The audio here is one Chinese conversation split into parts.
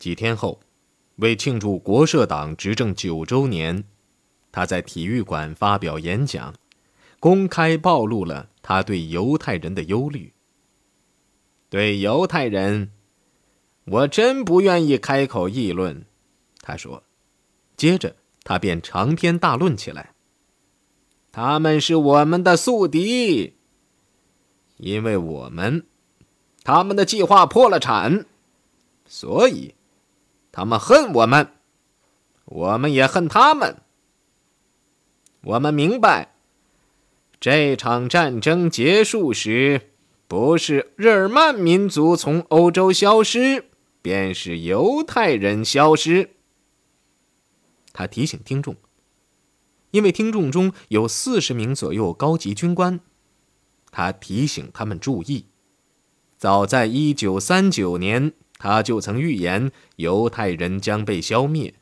几天后，为庆祝国社党执政九周年，他在体育馆发表演讲，公开暴露了他对犹太人的忧虑。对犹太人，我真不愿意开口议论，他说。接着，他便长篇大论起来。他们是我们的宿敌，因为我们，他们的计划破了产，所以。他们恨我们，我们也恨他们。我们明白，这场战争结束时，不是日耳曼民族从欧洲消失，便是犹太人消失。他提醒听众，因为听众中有四十名左右高级军官，他提醒他们注意，早在一九三九年。他就曾预言犹太人将被消灭，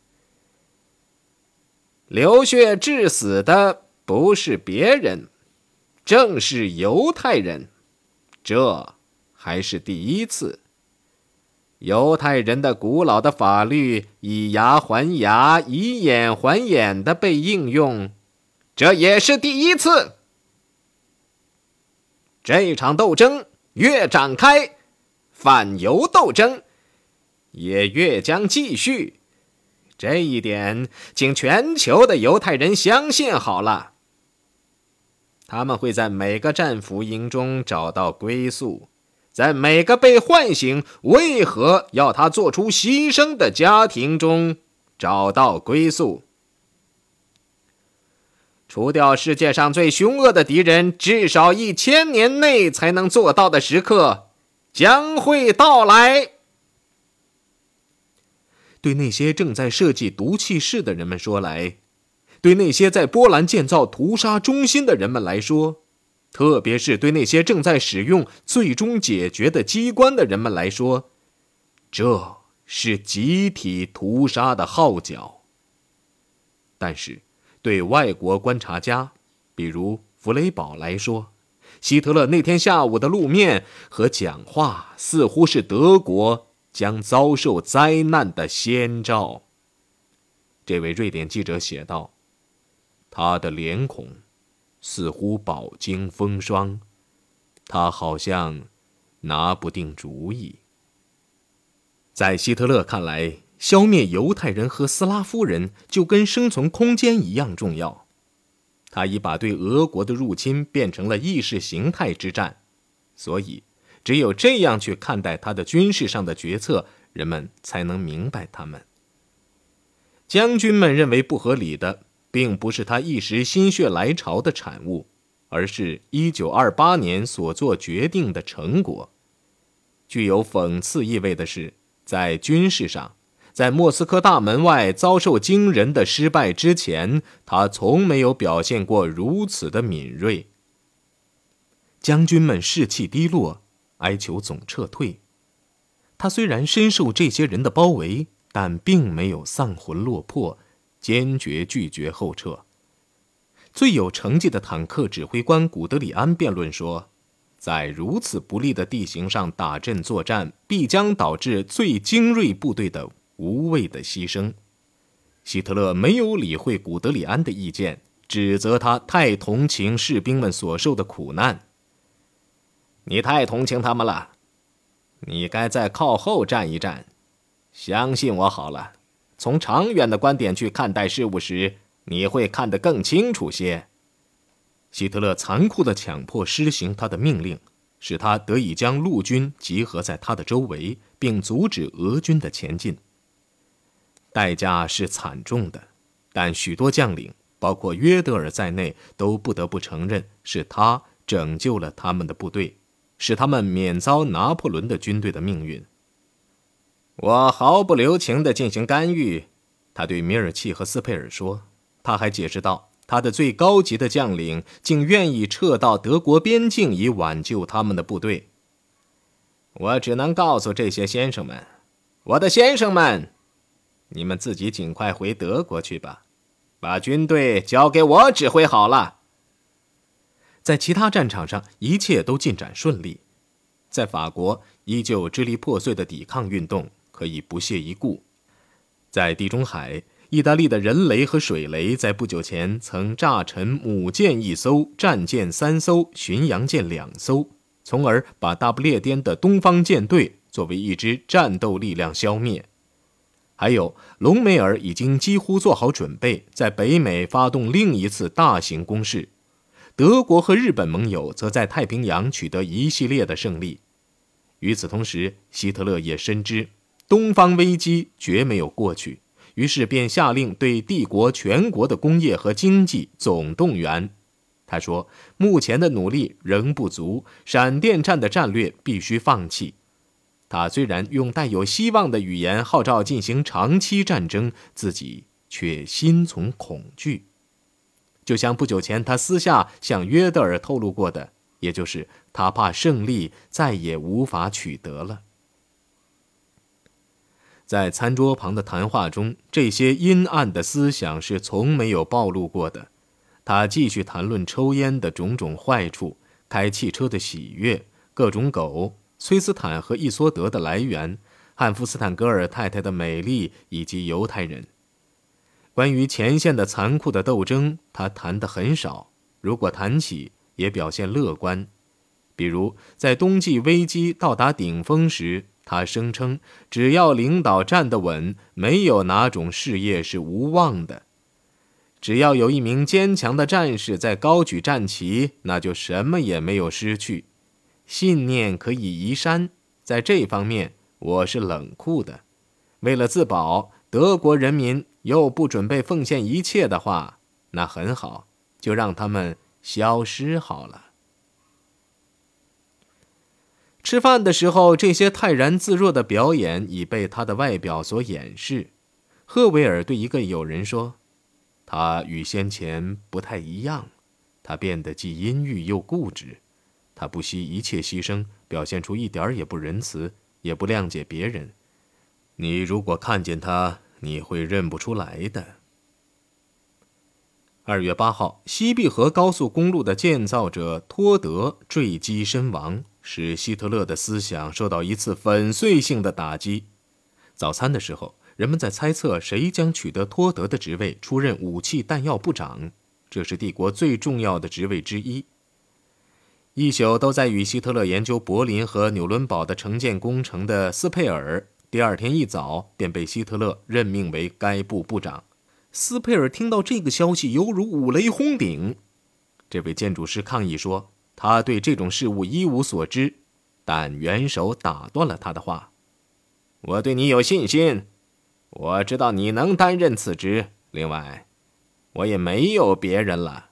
流血致死的不是别人，正是犹太人，这还是第一次。犹太人的古老的法律以牙还牙、以眼还眼的被应用，这也是第一次。这场斗争越展开，反犹斗争。也越将继续，这一点，请全球的犹太人相信好了。他们会在每个战俘营中找到归宿，在每个被唤醒、为何要他做出牺牲的家庭中找到归宿。除掉世界上最凶恶的敌人，至少一千年内才能做到的时刻，将会到来。对那些正在设计毒气室的人们说来，对那些在波兰建造屠杀中心的人们来说，特别是对那些正在使用最终解决的机关的人们来说，这是集体屠杀的号角。但是，对外国观察家，比如弗雷堡来说，希特勒那天下午的露面和讲话似乎是德国。将遭受灾难的先兆。这位瑞典记者写道：“他的脸孔似乎饱经风霜，他好像拿不定主意。”在希特勒看来，消灭犹太人和斯拉夫人就跟生存空间一样重要。他已把对俄国的入侵变成了意识形态之战，所以。只有这样去看待他的军事上的决策，人们才能明白他们。将军们认为不合理的，并不是他一时心血来潮的产物，而是一九二八年所做决定的成果。具有讽刺意味的是，在军事上，在莫斯科大门外遭受惊人的失败之前，他从没有表现过如此的敏锐。将军们士气低落。哀求总撤退。他虽然深受这些人的包围，但并没有丧魂落魄，坚决拒绝后撤。最有成绩的坦克指挥官古德里安辩论说，在如此不利的地形上打阵作战，必将导致最精锐部队的无谓的牺牲。希特勒没有理会古德里安的意见，指责他太同情士兵们所受的苦难。你太同情他们了，你该再靠后站一站。相信我好了，从长远的观点去看待事物时，你会看得更清楚些。希特勒残酷地强迫施行他的命令，使他得以将陆军集合在他的周围，并阻止俄军的前进。代价是惨重的，但许多将领，包括约德尔在内，都不得不承认是他拯救了他们的部队。使他们免遭拿破仑的军队的命运。我毫不留情地进行干预，他对米尔契和斯佩尔说。他还解释道：“他的最高级的将领竟愿意撤到德国边境以挽救他们的部队。”我只能告诉这些先生们：“我的先生们，你们自己尽快回德国去吧，把军队交给我指挥好了。”在其他战场上，一切都进展顺利。在法国，依旧支离破碎的抵抗运动，可以不屑一顾。在地中海，意大利的人雷和水雷在不久前曾炸沉母舰一艘、战舰三艘、巡洋舰两艘，从而把大不列颠的东方舰队作为一支战斗力量消灭。还有，隆美尔已经几乎做好准备，在北美发动另一次大型攻势。德国和日本盟友则在太平洋取得一系列的胜利。与此同时，希特勒也深知东方危机绝没有过去，于是便下令对帝国全国的工业和经济总动员。他说：“目前的努力仍不足，闪电战的战略必须放弃。”他虽然用带有希望的语言号召进行长期战争，自己却心存恐惧。就像不久前他私下向约德尔透露过的，也就是他怕胜利再也无法取得了。在餐桌旁的谈话中，这些阴暗的思想是从没有暴露过的。他继续谈论抽烟的种种坏处，开汽车的喜悦，各种狗。崔斯坦和伊索德的来源，汉弗斯坦格尔太太的美丽，以及犹太人。关于前线的残酷的斗争，他谈得很少。如果谈起，也表现乐观。比如，在冬季危机到达顶峰时，他声称：“只要领导站得稳，没有哪种事业是无望的。只要有一名坚强的战士在高举战旗，那就什么也没有失去。”信念可以移山，在这方面我是冷酷的。为了自保，德国人民又不准备奉献一切的话，那很好，就让他们消失好了。吃饭的时候，这些泰然自若的表演已被他的外表所掩饰。赫维尔对一个友人说：“他与先前不太一样，他变得既阴郁又固执。”他不惜一切牺牲，表现出一点也不仁慈，也不谅解别人。你如果看见他，你会认不出来的。二月八号，西碧河高速公路的建造者托德坠机身亡，使希特勒的思想受到一次粉碎性的打击。早餐的时候，人们在猜测谁将取得托德的职位，出任武器弹药部长，这是帝国最重要的职位之一。一宿都在与希特勒研究柏林和纽伦堡的城建工程的斯佩尔，第二天一早便被希特勒任命为该部部长。斯佩尔听到这个消息，犹如五雷轰顶。这位建筑师抗议说，他对这种事物一无所知。但元首打断了他的话：“我对你有信心，我知道你能担任此职。另外，我也没有别人了。”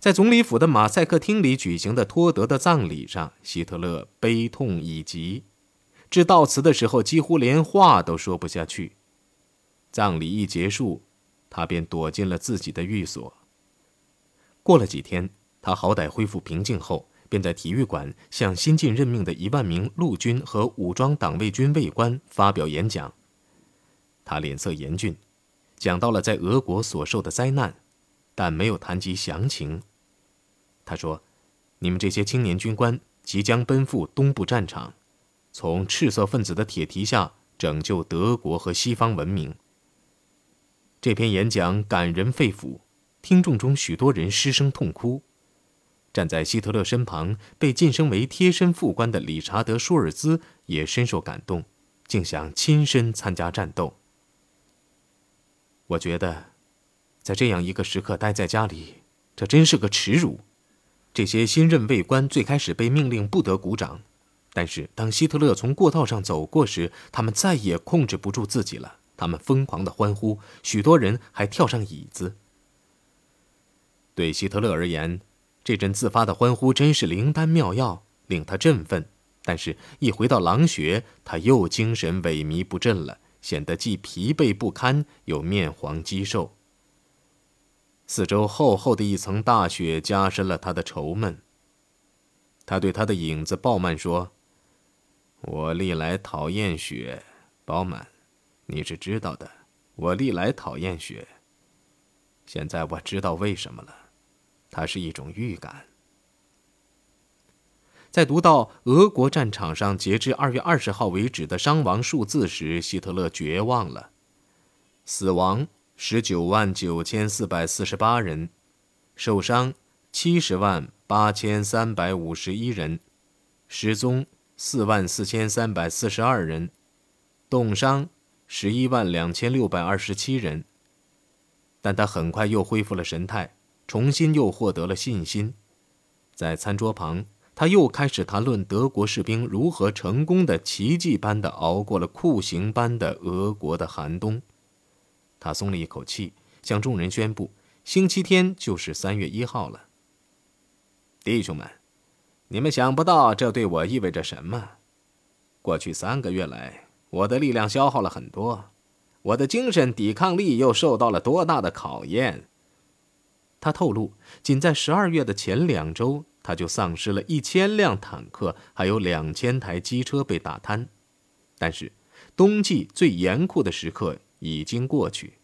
在总理府的马赛克厅里举行的托德的葬礼上，希特勒悲痛已极，致悼词的时候几乎连话都说不下去。葬礼一结束，他便躲进了自己的寓所。过了几天，他好歹恢复平静后，便在体育馆向新近任命的一万名陆军和武装党卫军卫官发表演讲。他脸色严峻，讲到了在俄国所受的灾难，但没有谈及详情。他说：“你们这些青年军官即将奔赴东部战场，从赤色分子的铁蹄下拯救德国和西方文明。”这篇演讲感人肺腑，听众中许多人失声痛哭。站在希特勒身旁、被晋升为贴身副官的理查德·舒尔兹也深受感动，竟想亲身参加战斗。我觉得，在这样一个时刻待在家里，这真是个耻辱。这些新任卫官最开始被命令不得鼓掌，但是当希特勒从过道上走过时，他们再也控制不住自己了。他们疯狂地欢呼，许多人还跳上椅子。对希特勒而言，这阵自发的欢呼真是灵丹妙药，令他振奋。但是，一回到狼穴，他又精神萎靡不振了，显得既疲惫不堪，又面黄肌瘦。四周厚厚的一层大雪加深了他的愁闷。他对他的影子鲍曼说：“我历来讨厌雪，饱满，你是知道的。我历来讨厌雪。现在我知道为什么了，它是一种预感。”在读到俄国战场上截至二月二十号为止的伤亡数字时，希特勒绝望了。死亡十九万九千四百四十八人，受伤七十万八千三百五十一人，失踪四万四千三百四十二人，冻伤十一万两千六百二十七人。但他很快又恢复了神态，重新又获得了信心，在餐桌旁。他又开始谈论德国士兵如何成功的、奇迹般的熬过了酷刑般的俄国的寒冬。他松了一口气，向众人宣布：星期天就是三月一号了。弟兄们，你们想不到这对我意味着什么。过去三个月来，我的力量消耗了很多，我的精神抵抗力又受到了多大的考验。他透露，仅在十二月的前两周。他就丧失了一千辆坦克，还有两千台机车被打瘫。但是，冬季最严酷的时刻已经过去。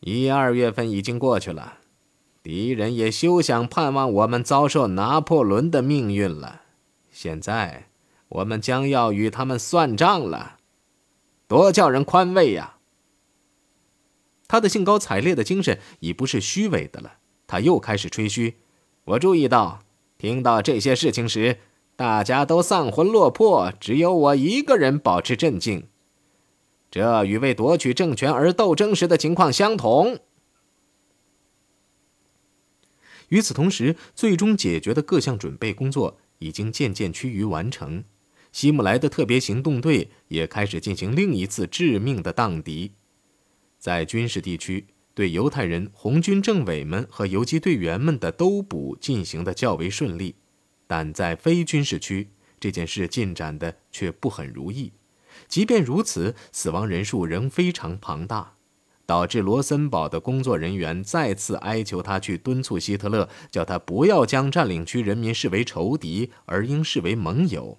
一二月份已经过去了，敌人也休想盼望我们遭受拿破仑的命运了。现在，我们将要与他们算账了，多叫人宽慰呀！他的兴高采烈的精神已不是虚伪的了。他又开始吹嘘。我注意到，听到这些事情时，大家都丧魂落魄，只有我一个人保持镇静。这与为夺取政权而斗争时的情况相同。与此同时，最终解决的各项准备工作已经渐渐趋于完成。希姆莱的特别行动队也开始进行另一次致命的荡涤，在军事地区。对犹太人红军政委们和游击队员们的兜捕进行的较为顺利，但在非军事区，这件事进展的却不很如意。即便如此，死亡人数仍非常庞大，导致罗森堡的工作人员再次哀求他去敦促希特勒，叫他不要将占领区人民视为仇敌，而应视为盟友。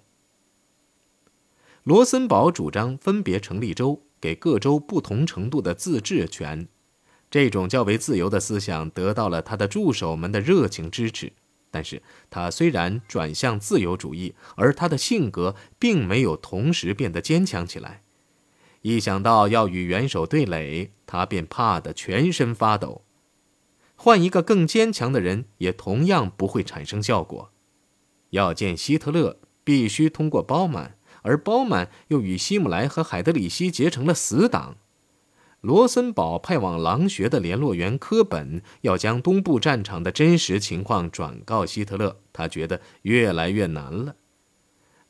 罗森堡主张分别成立州，给各州不同程度的自治权。这种较为自由的思想得到了他的助手们的热情支持，但是他虽然转向自由主义，而他的性格并没有同时变得坚强起来。一想到要与元首对垒，他便怕得全身发抖。换一个更坚强的人，也同样不会产生效果。要见希特勒，必须通过包曼，而包曼又与希姆莱和海德里希结成了死党。罗森堡派往狼穴的联络员科本要将东部战场的真实情况转告希特勒，他觉得越来越难了。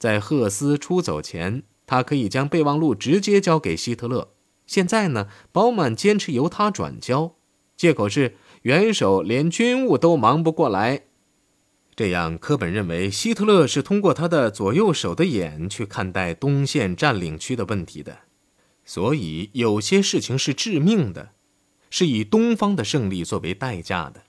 在赫斯出走前，他可以将备忘录直接交给希特勒。现在呢，保曼坚持由他转交，借口是元首连军务都忙不过来。这样，科本认为希特勒是通过他的左右手的眼去看待东线占领区的问题的。所以，有些事情是致命的，是以东方的胜利作为代价的。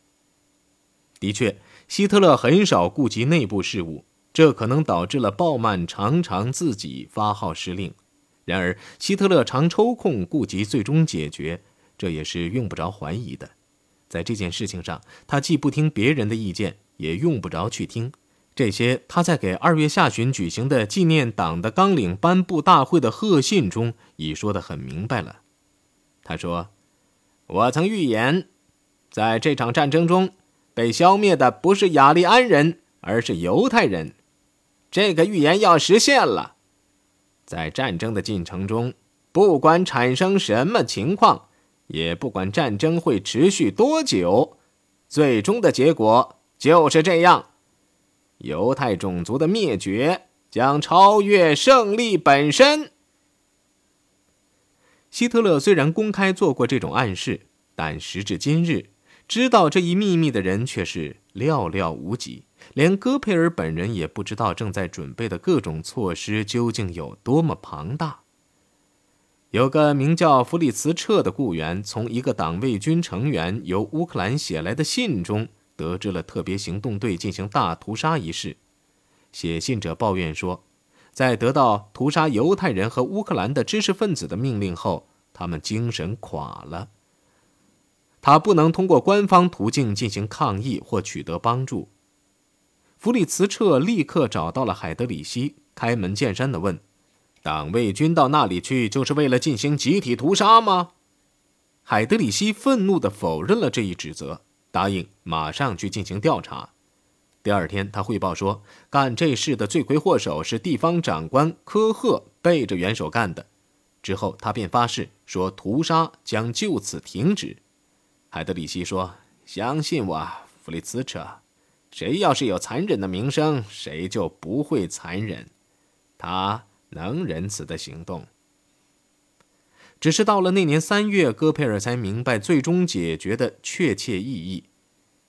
的确，希特勒很少顾及内部事务，这可能导致了鲍曼常常自己发号施令。然而，希特勒常抽空顾及最终解决，这也是用不着怀疑的。在这件事情上，他既不听别人的意见，也用不着去听。这些他在给二月下旬举行的纪念党的纲领颁布大会的贺信中已说得很明白了。他说：“我曾预言，在这场战争中，被消灭的不是雅利安人，而是犹太人。这个预言要实现了。在战争的进程中，不管产生什么情况，也不管战争会持续多久，最终的结果就是这样。”犹太种族的灭绝将超越胜利本身。希特勒虽然公开做过这种暗示，但时至今日，知道这一秘密的人却是寥寥无几。连戈培尔本人也不知道正在准备的各种措施究竟有多么庞大。有个名叫弗里茨彻的雇员，从一个党卫军成员由乌克兰写来的信中。得知了特别行动队进行大屠杀一事，写信者抱怨说，在得到屠杀犹太人和乌克兰的知识分子的命令后，他们精神垮了。他不能通过官方途径进行抗议或取得帮助。弗里茨彻立刻找到了海德里希，开门见山地问：“党卫军到那里去，就是为了进行集体屠杀吗？”海德里希愤怒地否认了这一指责，答应马上去进行调查。第二天，他汇报说，干这事的罪魁祸首是地方长官科赫背着元首干的。之后，他便发誓说，屠杀将就此停止。海德里希说：“相信我，弗里茨彻，谁要是有残忍的名声，谁就不会残忍。他能仁慈的行动。”只是到了那年三月，戈佩尔才明白最终解决的确切意义。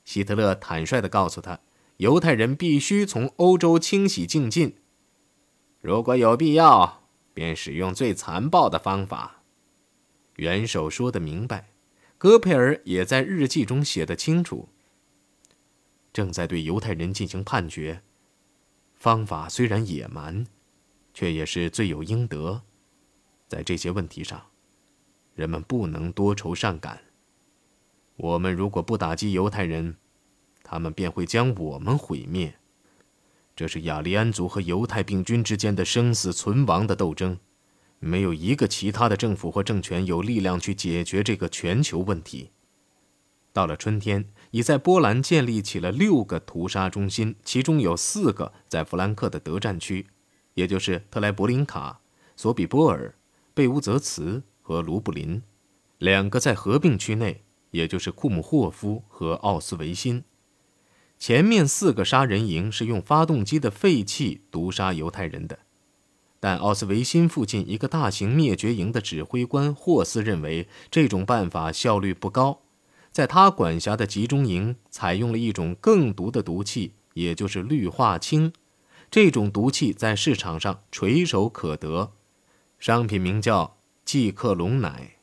希特勒坦率地告诉他，犹太人必须从欧洲清洗净尽，如果有必要，便使用最残暴的方法。元首说得明白，戈佩尔也在日记中写得清楚。正在对犹太人进行判决，方法虽然野蛮，却也是罪有应得。在这些问题上。人们不能多愁善感。我们如果不打击犹太人，他们便会将我们毁灭。这是雅利安族和犹太病菌之间的生死存亡的斗争，没有一个其他的政府或政权有力量去解决这个全球问题。到了春天，已在波兰建立起了六个屠杀中心，其中有四个在弗兰克的德战区，也就是特莱伯林卡、索比波尔、贝乌泽茨。和卢布林，两个在合并区内，也就是库姆霍夫和奥斯维辛。前面四个杀人营是用发动机的废气毒杀犹太人的，但奥斯维辛附近一个大型灭绝营的指挥官霍斯认为这种办法效率不高，在他管辖的集中营采用了一种更毒的毒气，也就是氯化氢。这种毒气在市场上垂手可得，商品名叫。季克隆奶。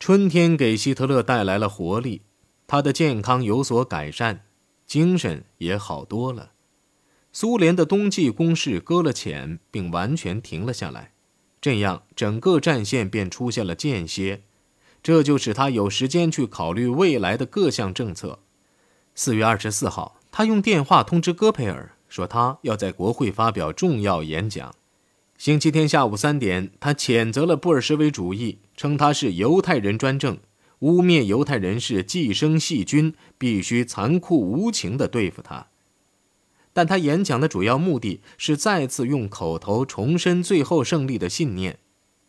春天给希特勒带来了活力，他的健康有所改善，精神也好多了。苏联的冬季攻势搁了浅，并完全停了下来，这样整个战线便出现了间歇，这就使他有时间去考虑未来的各项政策。四月二十四号，他用电话通知戈培尔，说他要在国会发表重要演讲。星期天下午三点，他谴责了布尔什维主义，称他是犹太人专政，污蔑犹太人是寄生细菌，必须残酷无情地对付他。但他演讲的主要目的是再次用口头重申最后胜利的信念。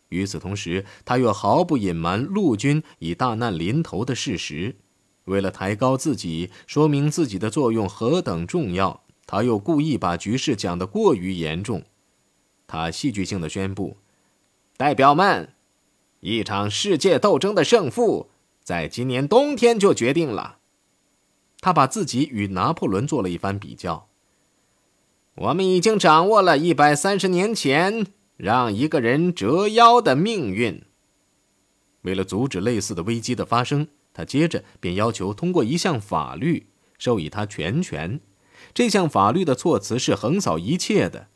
与此同时，他又毫不隐瞒陆军已大难临头的事实。为了抬高自己，说明自己的作用何等重要，他又故意把局势讲得过于严重。他戏剧性的宣布：“代表们，一场世界斗争的胜负在今年冬天就决定了。”他把自己与拿破仑做了一番比较。我们已经掌握了一百三十年前让一个人折腰的命运。为了阻止类似的危机的发生，他接着便要求通过一项法律，授予他全权。这项法律的措辞是横扫一切的。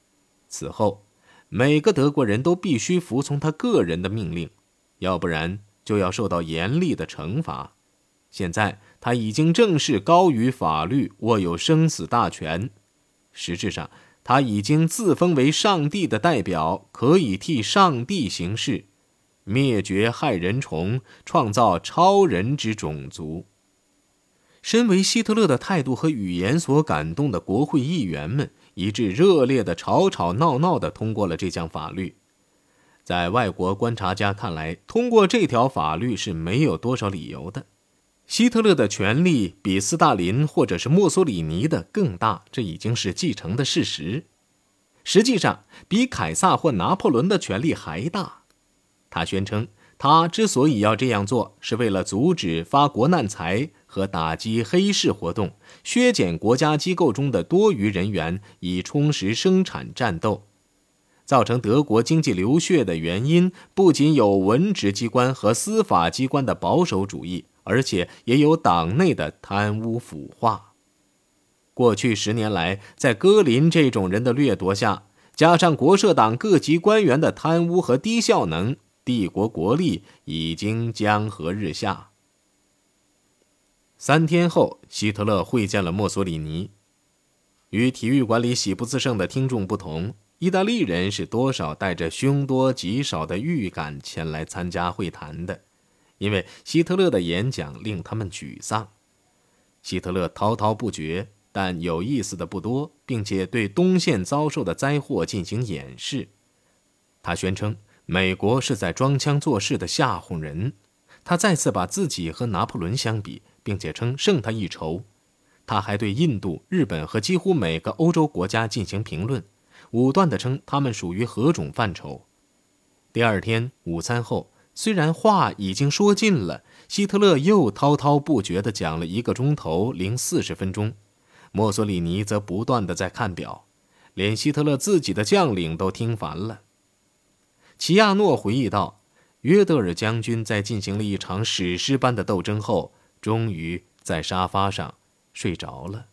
此后。每个德国人都必须服从他个人的命令，要不然就要受到严厉的惩罚。现在他已经正式高于法律，握有生死大权。实质上，他已经自封为上帝的代表，可以替上帝行事，灭绝害人虫，创造超人之种族。身为希特勒的态度和语言所感动的国会议员们。一致热烈的吵吵闹闹的通过了这项法律，在外国观察家看来，通过这条法律是没有多少理由的。希特勒的权力比斯大林或者是墨索里尼的更大，这已经是继承的事实。实际上，比凯撒或拿破仑的权力还大。他宣称，他之所以要这样做，是为了阻止发国难财。和打击黑市活动，削减国家机构中的多余人员，以充实生产战斗。造成德国经济流血的原因，不仅有文职机关和司法机关的保守主义，而且也有党内的贪污腐化。过去十年来，在戈林这种人的掠夺下，加上国社党各级官员的贪污和低效能，帝国国力已经江河日下。三天后，希特勒会见了墨索里尼。与体育馆里喜不自胜的听众不同，意大利人是多少带着凶多吉少的预感前来参加会谈的，因为希特勒的演讲令他们沮丧。希特勒滔滔不绝，但有意思的不多，并且对东线遭受的灾祸进行演示。他宣称美国是在装腔作势的吓唬人。他再次把自己和拿破仑相比。并且称胜他一筹，他还对印度、日本和几乎每个欧洲国家进行评论，武断地称他们属于何种范畴。第二天午餐后，虽然话已经说尽了，希特勒又滔滔不绝地讲了一个钟头零四十分钟，墨索里尼则不断地在看表，连希特勒自己的将领都听烦了。齐亚诺回忆道：“约德尔将军在进行了一场史诗般的斗争后。”终于在沙发上睡着了。